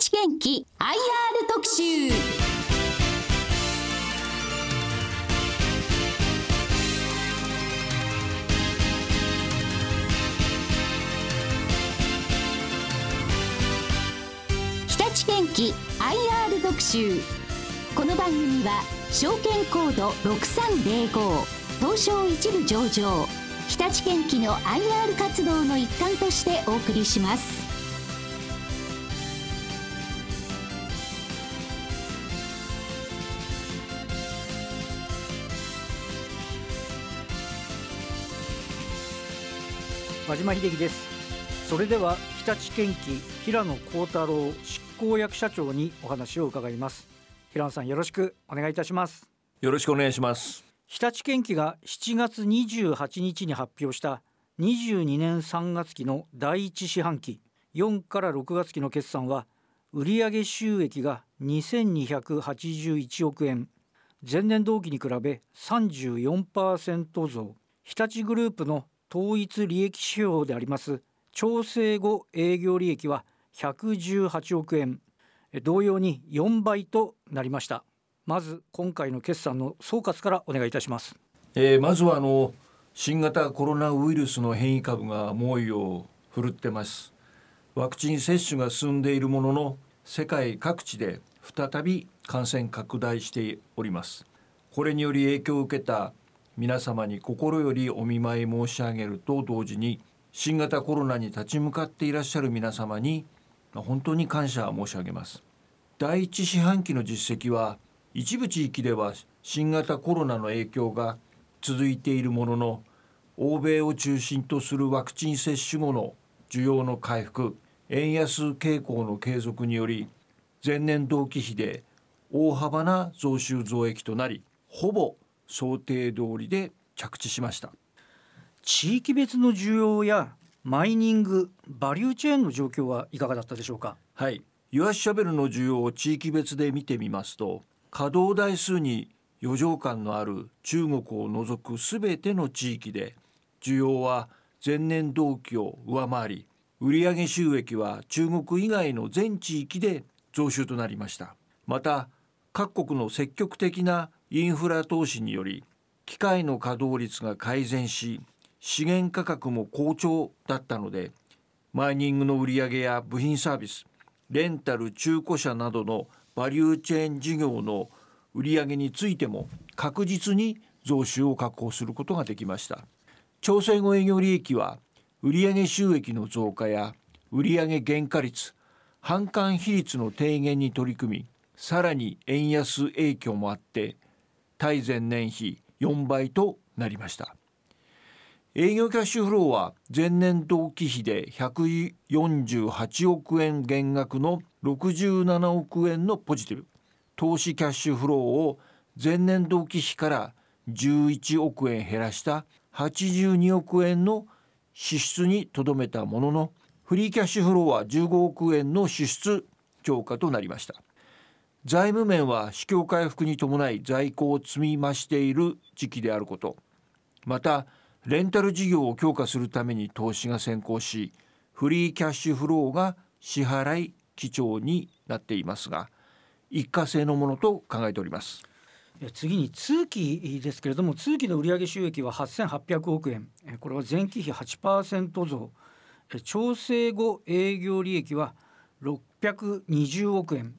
立元気 IR 特集。日立元気 IR 特集。この番組は証券コード6305東証一部上場。日立元気の IR 活動の一環としてお送りします。和島秀樹です。それでは日立建機平野幸太郎執行役社長にお話を伺います。平野さんよろしくお願いいたします。よろしくお願いします。日立建機が7月28日に発表した22年3月期の第一四半期4から6月期の決算は売上収益が2281億円。前年同期に比べ34%増。日立グループの統一利益指標であります。調整後営業利益は118億円。同様に4倍となりました。まず今回の決算の総括からお願いいたします、えー、まずはあの新型コロナウイルスの変異株が猛威を振るってます。ワクチン接種が進んでいるものの世界各地で再び感染拡大しております。これにより影響を受けた皆様に心よりお見舞い申し上げると同時に新型コロナに立ち向かっていらっしゃる皆様に本当に感謝申し上げます。第一四半期の実績は一部地域では新型コロナの影響が続いているものの欧米を中心とするワクチン接種後の需要の回復円安傾向の継続により前年同期比で大幅な増収増益となりほぼ想定通りで着地しました。地域別の需要やマイニングバリューチェーンの状況はいかがだったでしょうか？はい。ユアシャベルの需要を地域別で見てみますと稼働台数に余剰感のある中国を除くすべての地域で需要は前年同期を上回り売上収益は中国以外の全地域で増収となりました。また各国の積極的なインフラ投資により機械の稼働率が改善し資源価格も好調だったのでマイニングの売上や部品サービスレンタル中古車などのバリューチェーン事業の売上についても確実に増収を確保することができました。調整後営業利益は売上収益の増加や売上原価率販管比率の低減に取り組みさらに円安影響もあって対前年比4倍となりました。営業キャッシュフローは前年同期比で148億円減額の67億円のポジティブ。投資キャッシュフローを前年同期比から11億円減らした82億円の支出にとどめたもののフリーキャッシュフローは15億円の支出強化となりました。財務面は市況回復に伴い在庫を積み増している時期であること。またレンタル事業を強化するために投資が先行しフリーキャッシュフローが支払い基調になっていますが一過性のものと考えております。次に通期ですけれども通期の売上収益は8800億円。これは前期比8%増。調整後営業利益は620億円。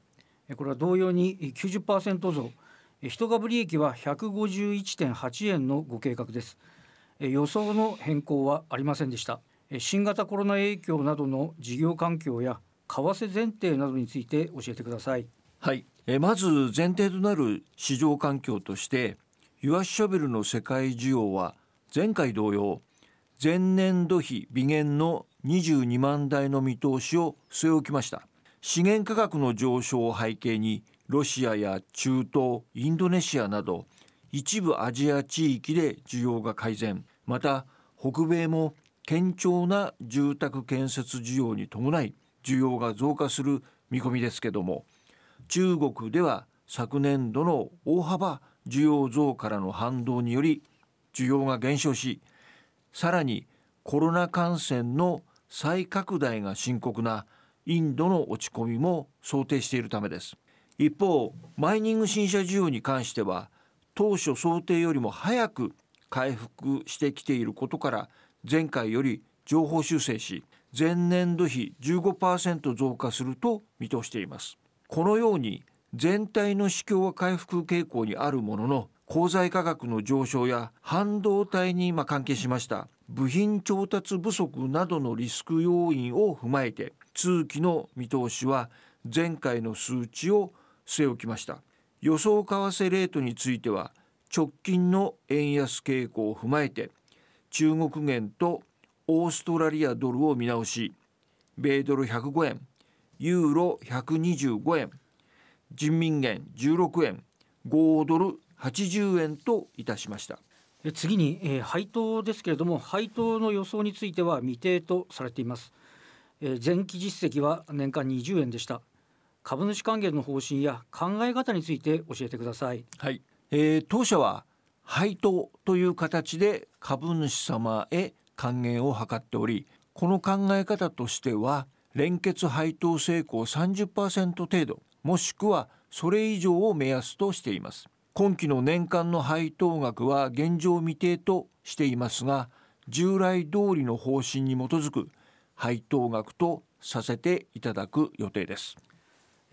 これは同様に90%増。一株利益は151.8円のご計画です。予想の変更はありませんでした。新型コロナ影響などの事業環境や為替前提などについて教えてください。はい。えまず前提となる市場環境としてユアショベルの世界需要は前回同様前年度比微減の22万台の見通しを据え置きました。資源価格の上昇を背景にロシアや中東インドネシアなど一部アジア地域で需要が改善。また北米も堅調な住宅建設需要に伴い需要が増加する見込みですけども中国では昨年度の大幅需要増からの反動により需要が減少しさらにコロナ感染の再拡大が深刻なインドの落ち込みも想定しているためです。一方マイニング新車需要に関しては当初想定よりも早く回復してきていることから前回より情報修正し前年度比15%増加すると見通しています。このように全体の市況は回復傾向にあるものの鋼材価格の上昇や半導体に関係しました部品調達不足などのリスク要因を踏まえて通期の見通しは前回の数値を据え置きました。予想為替レートについては直近の円安傾向を踏まえて中国元とオーストラリアドルを見直し米ドル105円ユーロ125円人民元16円5ドル80円といたしました。次に、えー、配当ですけれども配当の予想については未定とされています、えー、前期実績は年間20円でした。株主還元の方針や考え方について教えてください。はい、えー、当社は配当という形で株主様へ還元を図っておりこの考え方としては連結配当成功30%程度もしくはそれ以上を目安としています。今期の年間の配当額は現状未定としていますが従来通りの方針に基づく配当額とさせていただく予定です。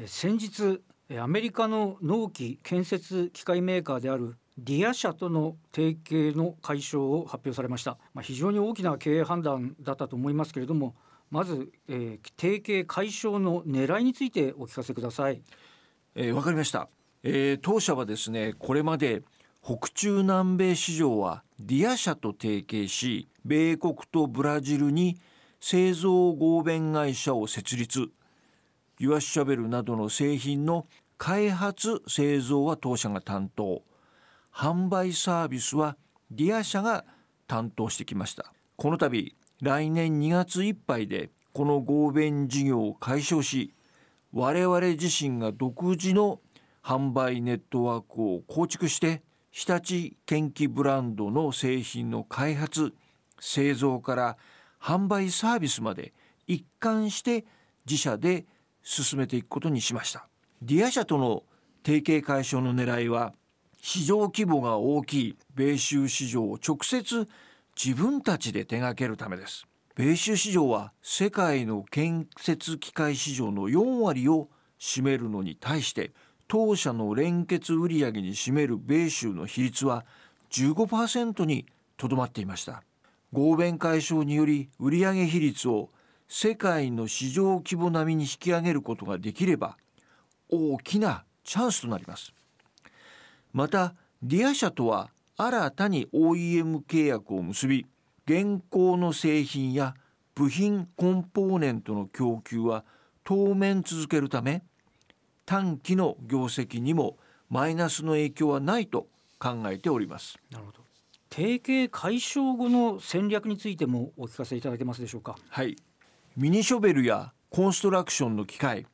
先日アメリカの農機建設機械メーカーであるディア社との提携の解消を発表されました、まあ、非常に大きな経営判断だったと思いますけれどもまず、えー、提携解消の狙いについてお聞かせください。えー、わかりました、えー、当社はですねこれまで北中南米市場はディア社と提携し米国とブラジルに製造合弁会社を設立。油圧ショベルなどの製品の開発製造は当社が担当。販売サービスはディア社が担当してきました。この度来年2月いっぱいでこの合弁事業を解消し我々自身が独自の販売ネットワークを構築して日立建機ブランドの製品の開発製造から販売サービスまで一貫して自社で進めていくことにしました。ディア社との提携解消の狙いは市場規模が大きい米州市場を直接自分たちで手掛けるためです。米州市場は世界の建設機械市場の4割を占めるのに対して当社の連結売上に占める米州の比率は15%にとどまっていました。合弁解消により売上比率を世界の市場規模並みに引き上げることができれば大きなチャンスとなります。またディア社とは新たに OEM 契約を結び現行の製品や部品コンポーネントの供給は当面続けるため短期の業績にもマイナスの影響はないと考えております。なるほど。提携解消後の戦略についてもお聞かせいただけますでしょうか？はい。ミニショベルやコンストラクションの機械、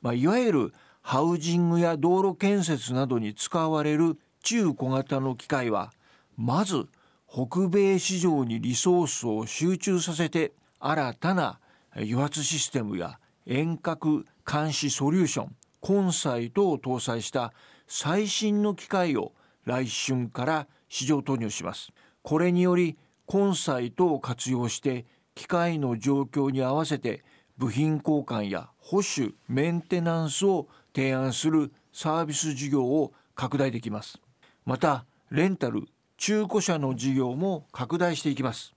まあ、いわゆるハウジングや道路建設などに使われる中小型の機械はまず北米市場にリソースを集中させて新たな油圧システムや遠隔監視ソリューションコンサイトを搭載した最新の機械を来春から市場投入します。これによりコンサイトを活用して機械の状況に合わせて部品交換や保守メンテナンスを提案するサービス事業を拡大できます。またレンタル中古車の事業も拡大していきます。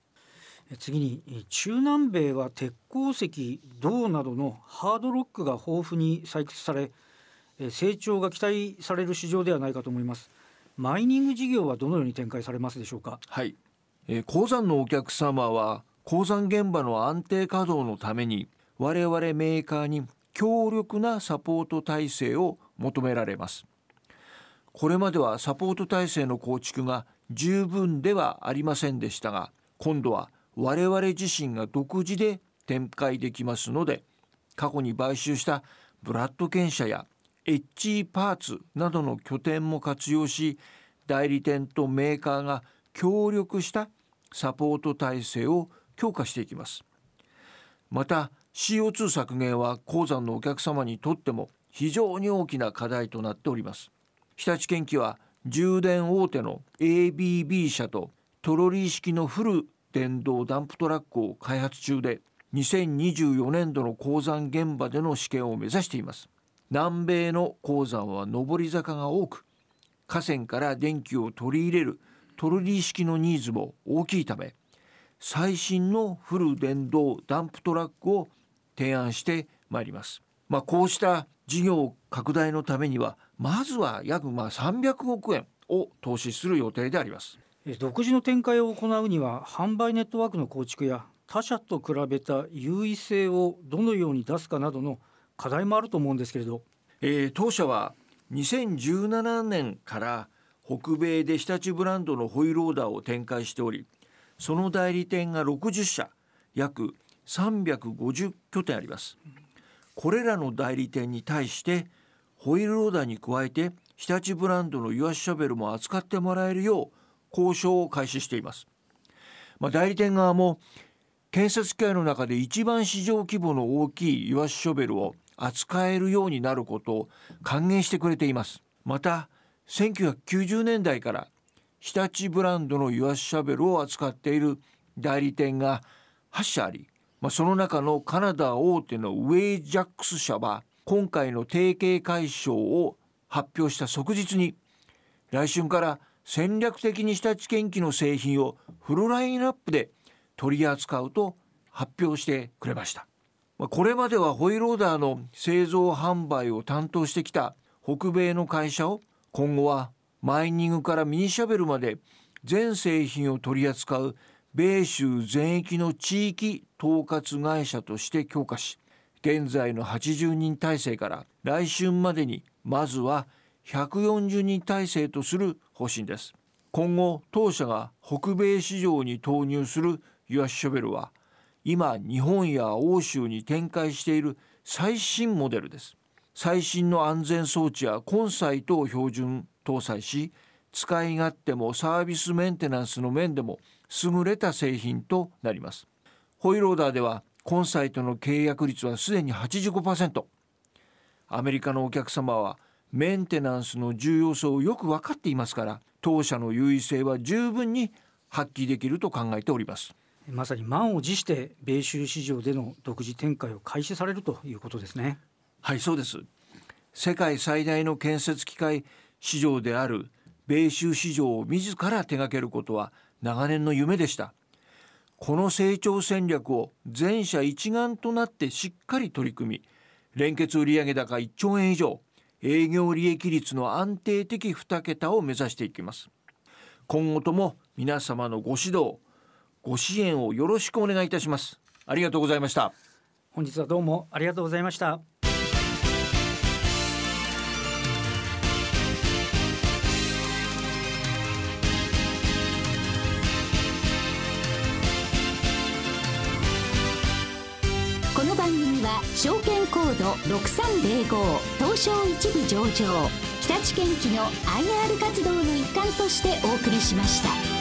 次に中南米は鉄鉱石銅などのハードロックが豊富に採掘され成長が期待される市場ではないかと思います。マイニング事業はどのように展開されますでしょうか？はい、えー、鉱山のお客様は鉱山現場の安定稼働のために我々メーカーに強力なサポート体制を求められます。これまではサポート体制の構築が十分ではありませんでしたが今度は我々自身が独自で展開できますので過去に買収したブラッド犬社やエッジパーツなどの拠点も活用し代理店とメーカーが協力したサポート体制を強化していきます。また CO2 削減は鉱山のお客様にとっても非常に大きな課題となっております。日立建機は充電大手の ABB 社とトロリー式のフル電動ダンプトラックを開発中で2024年度の鉱山現場での試験を目指しています。南米の鉱山は上り坂が多く河川から電気を取り入れるトロリー式のニーズも大きいため最新のフル電動ダンプトラックを提案してまいります。まあ、こうした事業拡大のためにはまずは約まあ300億円を投資する予定であります独自の展開を行うには販売ネットワークの構築や他社と比べた優位性をどのように出すかなどの課題もあると思うんですけれど、えー、当社は2017年から北米で日立ブランドのホイールオーダーを展開しておりその代理店が60社約350拠点あります。これらの代理店に対してホイールローダーに加えて日立ブランドのユアシャベルも扱ってもらえるよう交渉を開始しています、まあ、代理店側も建設機械の中で一番市場規模の大きいユアショベルを扱えるようになることを歓迎してくれています。また1990年代から日立ブランドのユアシシャベルを扱っている代理店が8社ありまあ、その中のカナダ大手のウェイジャックス社は今回の提携解消を発表した即日に来春から戦略的に日立建機の製品をフルラインナップで取り扱うと発表してくれました。これまではホイローダーの製造販売を担当してきた北米の会社を今後はマイニングからミニシャベルまで全製品を取り扱う米州全域の地域統括会社として強化し現在の80人体制から来春までにまずは140人体制とする方針です。今後当社が北米市場に投入するユアショベルは今日本や欧州に展開している最新モデルです。最新の安全装置やコンサイトを標準搭載し使い勝手もサービスメンテナンスの面でも優れた製品となります。ホイローダーではコンサイトの契約率はすでに85%アメリカのお客様はメンテナンスの重要性をよく分かっていますから当社の優位性は十分に発揮できると考えております。まさに満を持して米州市場での独自展開を開始されるということですね。はいそうです。世界最大の建設機械市場である米州市場を自ら手掛けることは長年の夢でした。この成長戦略を全社一丸となってしっかり取り組み連結売上高1兆円以上営業利益率の安定的2桁を目指していきます。今後とも皆様のご指導ご支援をよろしくお願いいたします。ありがとうございました。本日はどうもありがとうございました。証券コード6305東証一部上場日立建機の IR 活動の一環としてお送りしました。